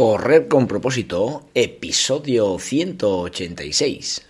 Correr con propósito, episodio 186.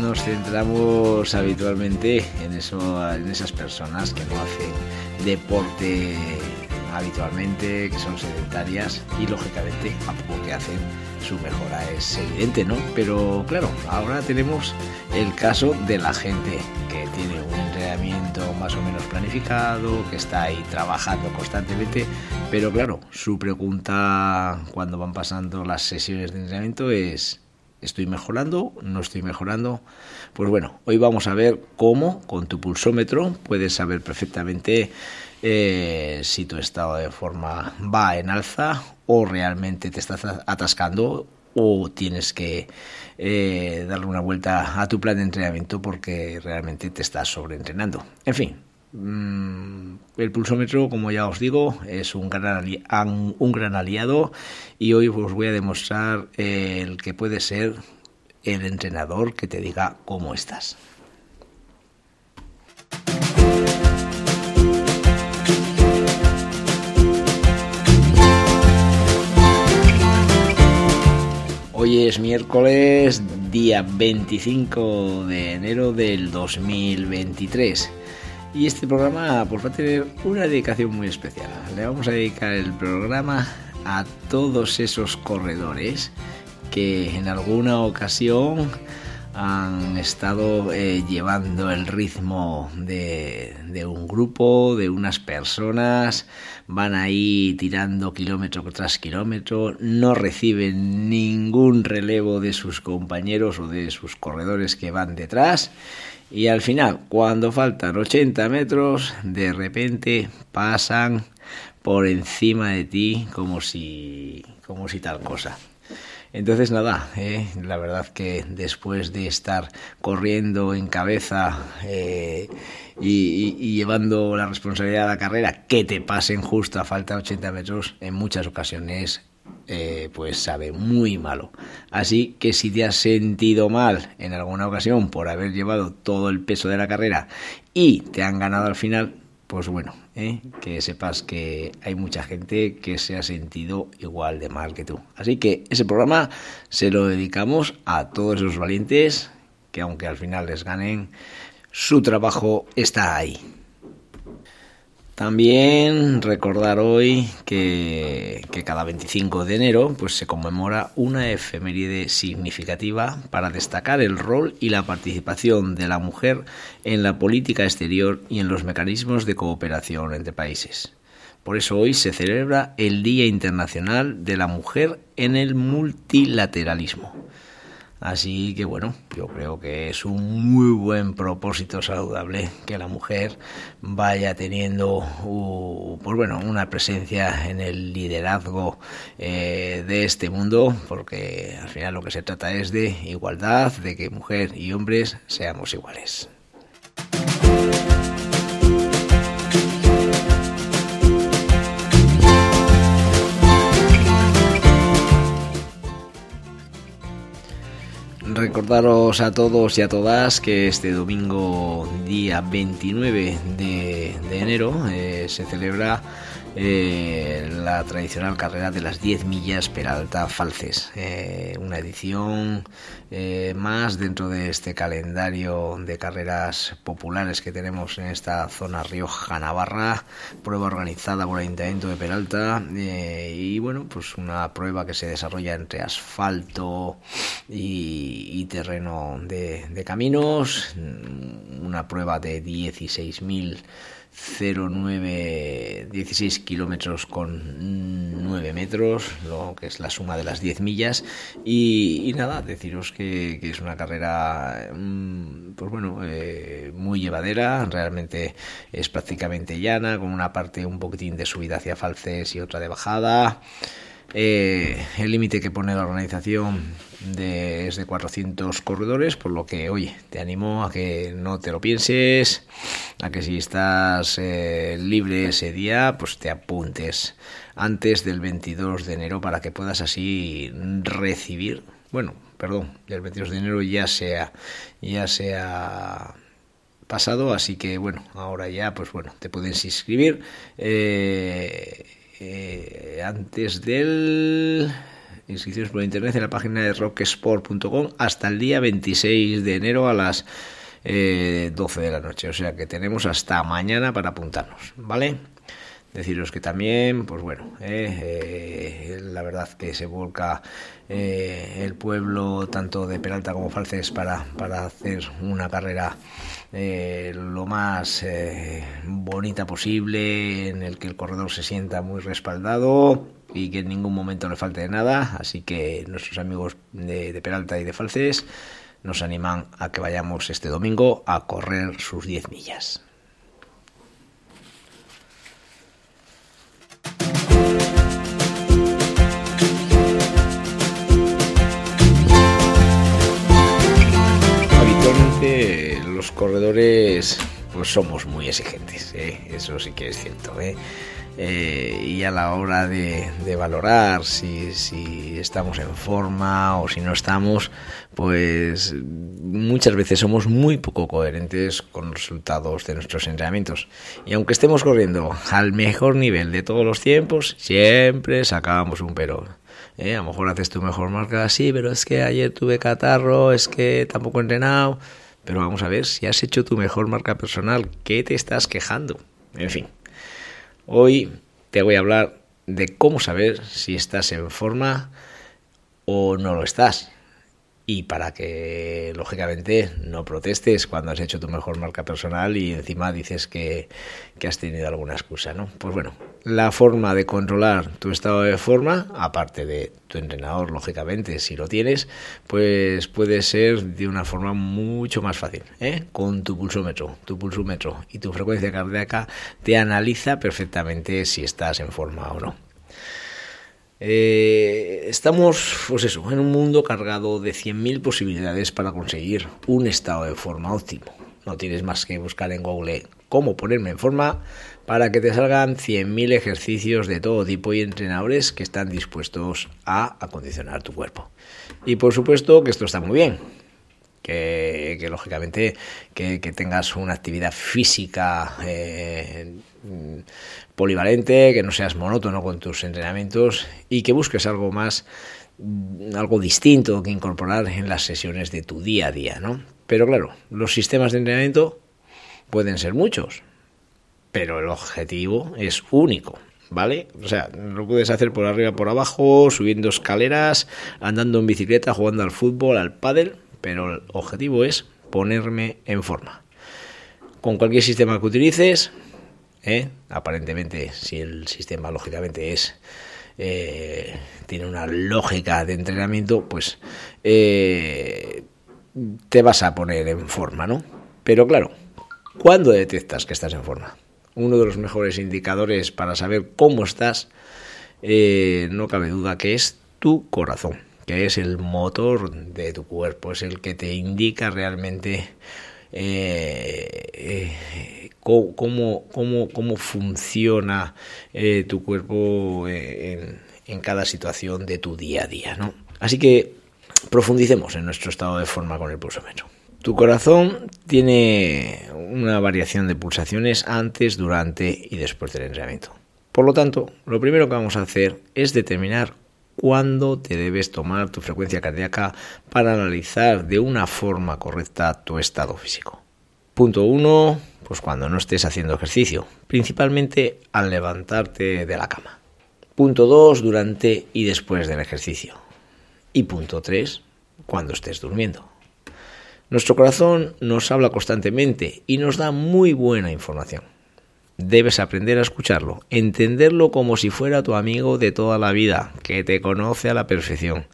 nos centramos habitualmente en eso, en esas personas que no hacen deporte habitualmente, que son sedentarias y lógicamente a poco que hacen su mejora es evidente, ¿no? Pero claro, ahora tenemos el caso de la gente que tiene un entrenamiento más o menos planificado, que está ahí trabajando constantemente, pero claro, su pregunta cuando van pasando las sesiones de entrenamiento es ¿Estoy mejorando? ¿No estoy mejorando? Pues bueno, hoy vamos a ver cómo con tu pulsómetro puedes saber perfectamente eh, si tu estado de forma va en alza o realmente te estás atascando o tienes que eh, darle una vuelta a tu plan de entrenamiento porque realmente te estás sobreentrenando. En fin, el pulsómetro, como ya os digo, es un gran, un gran aliado y hoy os voy a demostrar el que puede ser el entrenador que te diga cómo estás. Hoy es miércoles, día 25 de enero del 2023. Y este programa pues, va a una dedicación muy especial. Le vamos a dedicar el programa a todos esos corredores que en alguna ocasión han estado eh, llevando el ritmo de, de, un grupo, de unas personas, van ahí tirando kilómetro tras kilómetro, no reciben ningún relevo de sus compañeros o de sus corredores que van detrás y al final, cuando faltan 80 metros, de repente pasan por encima de ti como si, como si tal cosa. Entonces nada, eh, la verdad que después de estar corriendo en cabeza eh, y, y, llevando la responsabilidad de la carrera, que te pasen justo a falta de 80 metros, en muchas ocasiones eh, pues sabe muy malo. Así que si te has sentido mal en alguna ocasión por haber llevado todo el peso de la carrera y te han ganado al final, pues bueno, ¿eh? que sepas que hay mucha gente que se ha sentido igual de mal que tú. Así que ese programa se lo dedicamos a todos esos valientes que aunque al final les ganen, su trabajo está ahí. También recordar hoy que, cada 25 de enero pues, se conmemora una efeméride significativa para destacar el rol y la participación de la mujer en la política exterior y en los mecanismos de cooperación entre países. Por eso hoy se celebra el Día Internacional de la Mujer en el Multilateralismo. Así que bueno, yo creo que es un muy buen propósito saludable que la mujer vaya teniendo pues bueno, una presencia en el liderazgo eh, de este mundo, porque al final lo que se trata es de igualdad, de que mujer y hombres seamos iguales. Recordaros a todos y a todas que este domingo día 29 de, enero eh, se celebra eh, la tradicional carrera de las 10 millas Peralta Falces, eh, una edición más dentro de este calendario de carreras populares que tenemos en esta zona Rioja-Navarra, prueba organizada por el Ayuntamiento de Peralta y bueno, pues una prueba que se desarrolla entre asfalto y, terreno de, caminos, una prueba de 16.000 16 kilómetros con 9 metros, lo que es la suma de las 10 millas. Y, nada, deciros que, es una carrera, mm, pues bueno, eh, muy llevadera, realmente es prácticamente llana, con una parte un poquitín de subida hacia Falces y otra de bajada. Eh, el límite que pone la organización de, es de 400 corredores, por lo que, oye, te animo a que no te lo pienses, a que si estás eh, libre ese día, pues te apuntes antes del 22 de enero para que puedas así recibir, bueno, perdón, el 22 de enero ya sea, ya sea pasado, así que bueno, ahora ya, pues bueno, te puedes inscribir. Eh, eh, antes del inscripciones por internet en la página de rocksport.com hasta el día 26 de enero a las 12 eh, de la noche. O sea que tenemos hasta mañana para apuntarnos, ¿vale? Deciros que también, pues bueno, eh, la verdad que se volca el pueblo tanto de Peralta como Falces para, para hacer una carrera eh, lo más eh, bonita posible, en el que el corredor se sienta muy respaldado y que en ningún momento le falte de nada. Así que nuestros amigos de, de Peralta y de Falces nos animan a que vayamos este domingo a correr sus 10 millas. Los corredores pues somos muy exigentes, ¿eh? eso sí que es cierto. ¿eh? Eh, y a la hora de, valorar si, estamos en forma o si no estamos, pues muchas veces somos muy poco coherentes con los resultados de nuestros entrenamientos. Y aunque estemos corriendo al mejor nivel de todos los tiempos, siempre sacamos un pero. A lo mejor haces tu mejor marca así, pero es que ayer tuve catarro, es que tampoco he entrenado. Pero vamos a ver si has hecho tu mejor marca personal. ¿Qué te estás quejando? En fin, hoy te voy a hablar de cómo saber si estás en forma o no lo estás y para que lógicamente no protestes cuando has hecho tu mejor marca personal y encima dices que, has tenido alguna excusa, ¿no? Pues bueno, la forma de controlar tu estado de forma, aparte de tu entrenador, lógicamente, si lo tienes, pues puede ser de una forma mucho más fácil, ¿eh? Con tu pulsómetro, tu pulsómetro y tu frecuencia cardíaca te analiza perfectamente si estás en forma o no. Eh, estamos, pues eso, en un mundo cargado de 100.000 posibilidades para conseguir un estado de forma óptimo. No tienes más que buscar en Google cómo ponerme en forma para que te salgan 100.000 ejercicios de todo tipo y entrenadores que están dispuestos a acondicionar tu cuerpo. Y por supuesto que esto está muy bien, que, lógicamente que, tengas una actividad física eh, polivalente, que no seas monótono con tus entrenamientos y que busques algo más, algo distinto que incorporar en las sesiones de tu día a día, ¿no? Pero claro, los sistemas de entrenamiento pueden ser muchos, pero el objetivo es único. ¿Vale? O sea, lo puedes hacer por arriba, por abajo, subiendo escaleras, andando en bicicleta, jugando al fútbol, al pádel, pero el objetivo es ponerme en forma. Con cualquier sistema que utilices, ¿eh? aparentemente, si el sistema lógicamente es eh, tiene una lógica de entrenamiento, pues eh, te vas a poner en forma, ¿no? Pero claro, ¿cuándo detectas que estás en forma? Uno de los mejores indicadores para saber cómo estás, no cabe duda que es tu corazón que es el motor de tu cuerpo, es el que te indica realmente eh, eh, cómo, cómo, cómo, funciona eh, tu cuerpo en, en, cada situación de tu día a día. ¿no? Así que profundicemos en nuestro estado de forma con el pulsómetro. Tu corazón tiene una variación de pulsaciones antes, durante y después del entrenamiento. Por lo tanto, lo primero que vamos a hacer es determinar cuándo te debes tomar tu frecuencia cardíaca para analizar de una forma correcta tu estado físico. Punto 1, pues cuando no estés haciendo ejercicio, principalmente al levantarte de la cama. Punto 2, durante y después del ejercicio. Y punto 3, cuando estés durmiendo. Nuestro corazón nos habla constantemente y nos da muy buena información. debes aprender a escucharlo, entenderlo como si fuera tu amigo de toda la vida, que te conoce a la perfección,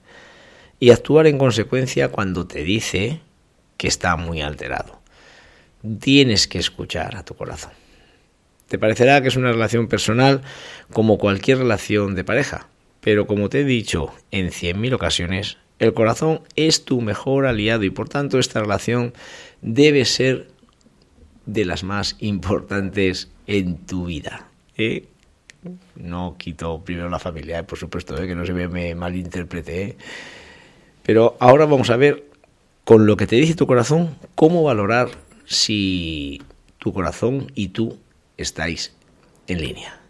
y actuar en consecuencia cuando te dice que está muy alterado. Tienes que escuchar a tu corazón. Te parecerá que es una relación personal como cualquier relación de pareja, pero como te he dicho en cien mil ocasiones, el corazón es tu mejor aliado y por tanto esta relación debe ser de las más importantes en tu vida. ¿eh? No quito primero la familia, ¿eh? por supuesto, ¿eh? que no se me malinterprete. Pero ahora vamos a ver, con lo que te dice tu corazón, cómo valorar si tu corazón y tú estáis en línea.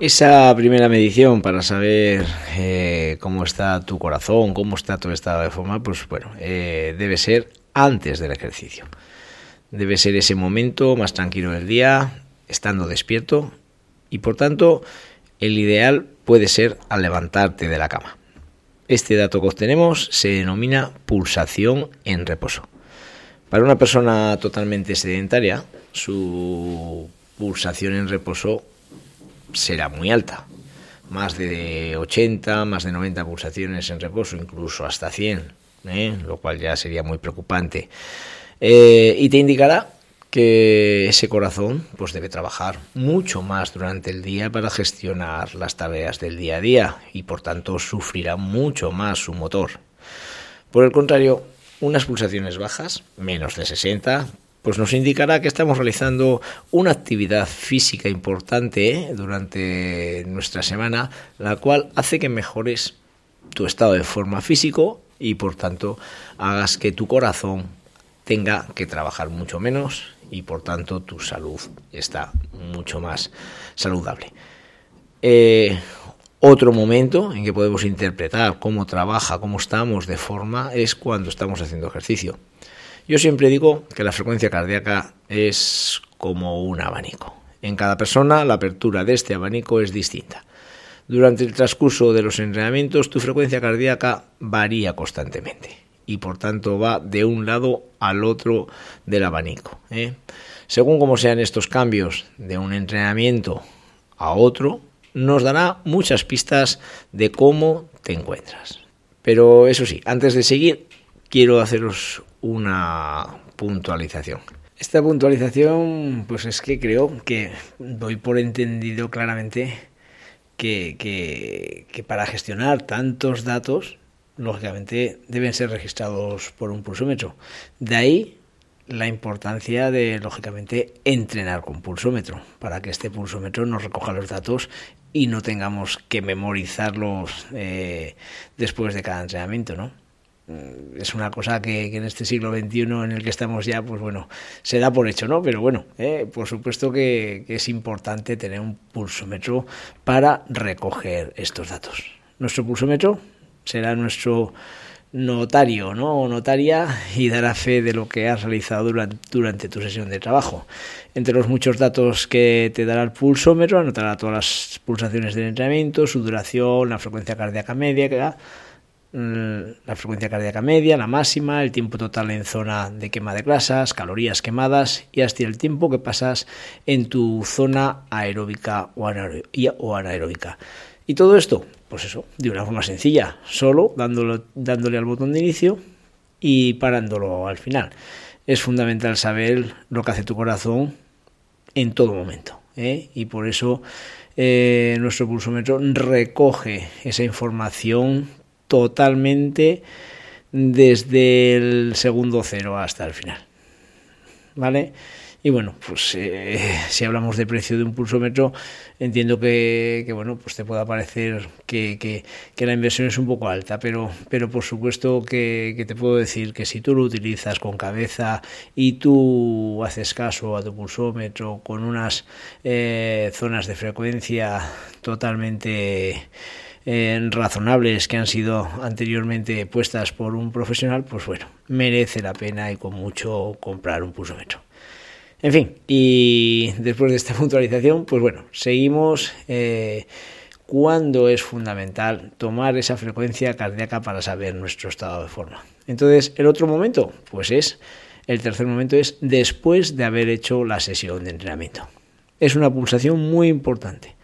Esa primera medición para saber cómo está tu corazón, cómo está tu estado de forma, pues bueno, debe ser antes del ejercicio. Debe ser ese momento más tranquilo del día, estando despierto y por tanto el ideal puede ser al levantarte de la cama. Este dato que obtenemos se denomina pulsación en reposo. Para una persona totalmente sedentaria, su pulsación en reposo será muy alta. Más de 80, más de 90 pulsaciones en reposo, incluso hasta 100, ¿eh? lo cual ya sería muy preocupante. Eh, y te indicará que ese corazón pues debe trabajar mucho más durante el día para gestionar las tareas del día a día y por tanto sufrirá mucho más su motor. Por el contrario, unas pulsaciones bajas, menos de 60, pues nos indicará que estamos realizando una actividad física importante ¿eh? durante nuestra semana, la cual hace que mejores tu estado de forma físico y por tanto hagas que tu corazón tenga que trabajar mucho menos y por tanto tu salud está mucho más saludable. Eh, otro momento en que podemos interpretar cómo trabaja, cómo estamos de forma, es cuando estamos haciendo ejercicio. Yo siempre digo que la frecuencia cardíaca es como un abanico. En cada persona la apertura de este abanico es distinta. Durante el transcurso de los entrenamientos tu frecuencia cardíaca varía constantemente y por tanto va de un lado al otro del abanico. ¿eh? Según como sean estos cambios de un entrenamiento a otro, nos dará muchas pistas de cómo te encuentras. Pero eso sí, antes de seguir, quiero haceros una puntualización. Esta puntualización, pues es que creo que doy por entendido claramente que, que para gestionar tantos datos lógicamente deben ser registrados por un pulsómetro. De ahí la importancia de, lógicamente, entrenar con pulsómetro, para que este pulsómetro nos recoja los datos y no tengamos que memorizarlos eh, después de cada entrenamiento, ¿no? Mm, es una cosa que, en este siglo XXI en el que estamos ya, pues bueno, se da por hecho, ¿no? Pero bueno, eh, por supuesto que es importante tener un pulsómetro para recoger estos datos. Nuestro pulsómetro será nuestro notario ¿no? o notaria y dará fe de lo que has realizado durante, durante, tu sesión de trabajo. Entre los muchos datos que te dará el pulsómetro, anotará todas las pulsaciones del entrenamiento, su duración, la frecuencia cardíaca media, mm, la frecuencia cardíaca media, la máxima, el tiempo total en zona de quema de grasas, calorías quemadas y hasta el tiempo que pasas en tu zona aeróbica o anaeróbica. Y todo esto pues eso, de una forma sencilla, solo dándole, dándole al botón de inicio y parándolo al final. Es fundamental saber lo que hace tu corazón en todo momento. ¿eh? Y por eso eh, nuestro pulsómetro recoge esa información totalmente desde el segundo cero hasta el final. ¿Vale? Y bueno, pues eh, si hablamos de precio de un pulsómetro, entiendo que, bueno, pues te pueda parecer que, la inversión es un poco alta, pero, pero por supuesto que, te puedo decir que si tú lo utilizas con cabeza y tú haces caso a tu pulsómetro con unas eh, zonas de frecuencia totalmente razonables que han sido anteriormente puestas por un profesional, pues bueno, merece la pena y con mucho comprar un pulsómetro. En fin, y después de esta puntualización, pues bueno, seguimos eh, cuando es fundamental tomar esa frecuencia cardíaca para saber nuestro estado de forma. Entonces, el otro momento, pues es, el tercer momento es después de haber hecho la sesión de entrenamiento. Es una pulsación muy importante.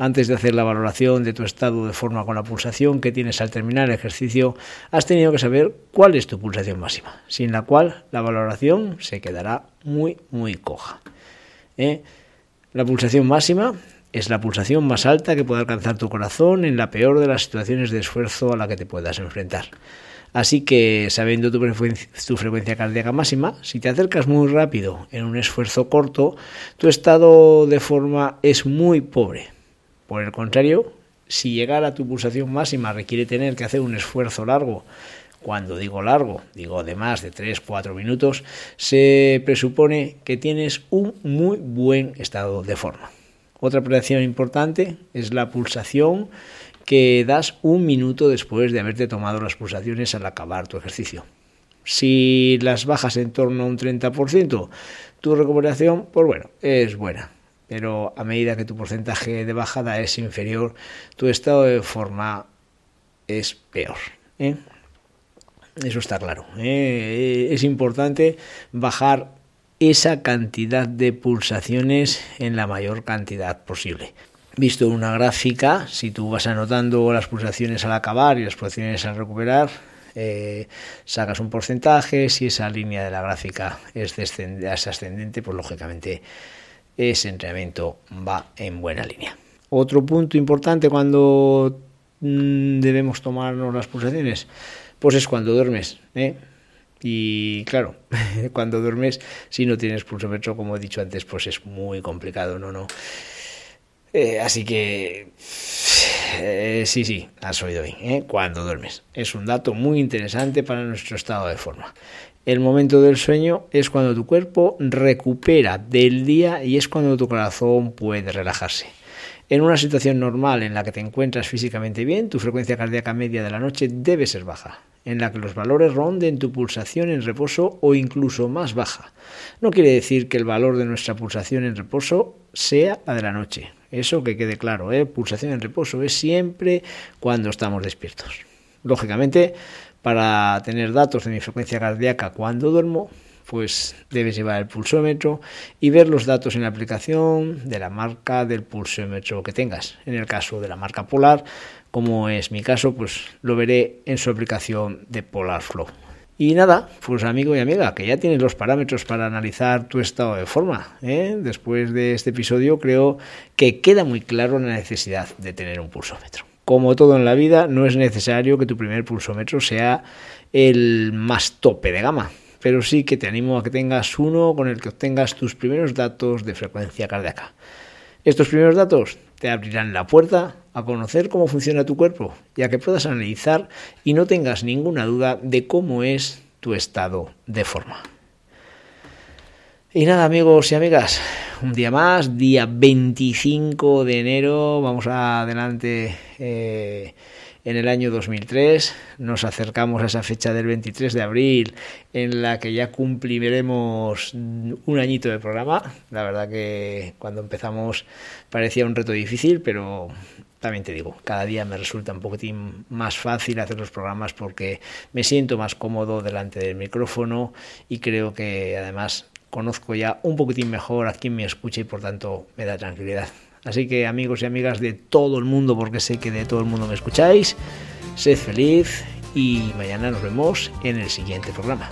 Antes de hacer la valoración de tu estado de forma con la pulsación que tienes al terminar el ejercicio, has tenido que saber cuál es tu pulsación máxima, sin la cual la valoración se quedará muy, muy coja. ¿Eh? La pulsación máxima es la pulsación más alta que puede alcanzar tu corazón en la peor de las situaciones de esfuerzo a la que te puedas enfrentar. Así que, sabiendo tu frecuencia, cardíaca máxima, si te acercas muy rápido en un esfuerzo corto, tu estado de forma es muy pobre. Por el contrario, si llegar a tu pulsación máxima requiere tener que hacer un esfuerzo largo, cuando digo largo, digo de más de 3-4 minutos, se presupone que tienes un muy buen estado de forma. Otra operación importante es la pulsación que das un minuto después de haberte tomado las pulsaciones al acabar tu ejercicio. Si las bajas en torno a un 30%, tu recuperación, pues bueno, es buena. Pero a medida que tu porcentaje de bajada es inferior, tu estado de forma es peor. ¿eh? Eso está claro. ¿eh? Es importante bajar esa cantidad de pulsaciones en la mayor cantidad posible visto una gráfica, si tú vas anotando las pulsaciones al acabar y las pulsaciones al recuperar, eh, sacas un porcentaje, si esa línea de la gráfica es, ascendente, pues lógicamente ese entrenamiento va en buena línea. Otro punto importante cuando mm, debemos tomarnos las pulsaciones, pues es cuando duermes. ¿eh? Y claro, cuando duermes, si no tienes pulsómetro, como he dicho antes, pues es muy complicado, ¿no? no eh, así que eh, sí, sí, has oído bien, cuando duermes. Es un dato muy interesante para nuestro estado de forma. El momento del sueño es cuando tu cuerpo recupera del día y es cuando tu corazón puede relajarse. En una situación normal en la que te encuentras físicamente bien, tu frecuencia cardíaca media de la noche debe ser baja, en la que los valores ronden tu pulsación en reposo o incluso más baja. No quiere decir que el valor de nuestra pulsación en reposo sea la de la noche, eso que quede claro, ¿eh? pulsación en reposo es siempre cuando estamos despiertos. Lógicamente, para tener datos de mi frecuencia cardíaca cuando duermo, pues debes llevar el pulsómetro y ver los datos en la aplicación de la marca del pulsómetro que tengas. En el caso de la marca Polar, como es mi caso, pues lo veré en su aplicación de Polar Flow. Y nada, pues amigo y amiga, que ya tienes los parámetros para analizar tu estado de forma. ¿eh? Después de este episodio creo que queda muy claro la necesidad de tener un pulsómetro. Como todo en la vida, no es necesario que tu primer pulsómetro sea el más tope de gama, pero sí que te animo a que tengas uno con el que obtengas tus primeros datos de frecuencia cardíaca. Estos primeros datos te abrirán la puerta a conocer cómo funciona tu cuerpo y a que puedas analizar y no tengas ninguna duda de cómo es tu estado de forma. Y nada amigos y amigas, un día más, día 25 de enero, vamos adelante eh, en el año 2003, nos acercamos a esa fecha del 23 de abril en la que ya cumpliremos un añito de programa, la verdad que cuando empezamos parecía un reto difícil, pero también te digo, cada día me resulta un poquitín más fácil hacer los programas porque me siento más cómodo delante del micrófono y creo que además conozco ya un poquitín mejor a quien me escucha y por tanto me da tranquilidad. Así que amigos y amigas de todo el mundo, porque sé que de todo el mundo me escucháis, sed feliz y mañana nos vemos en el siguiente programa.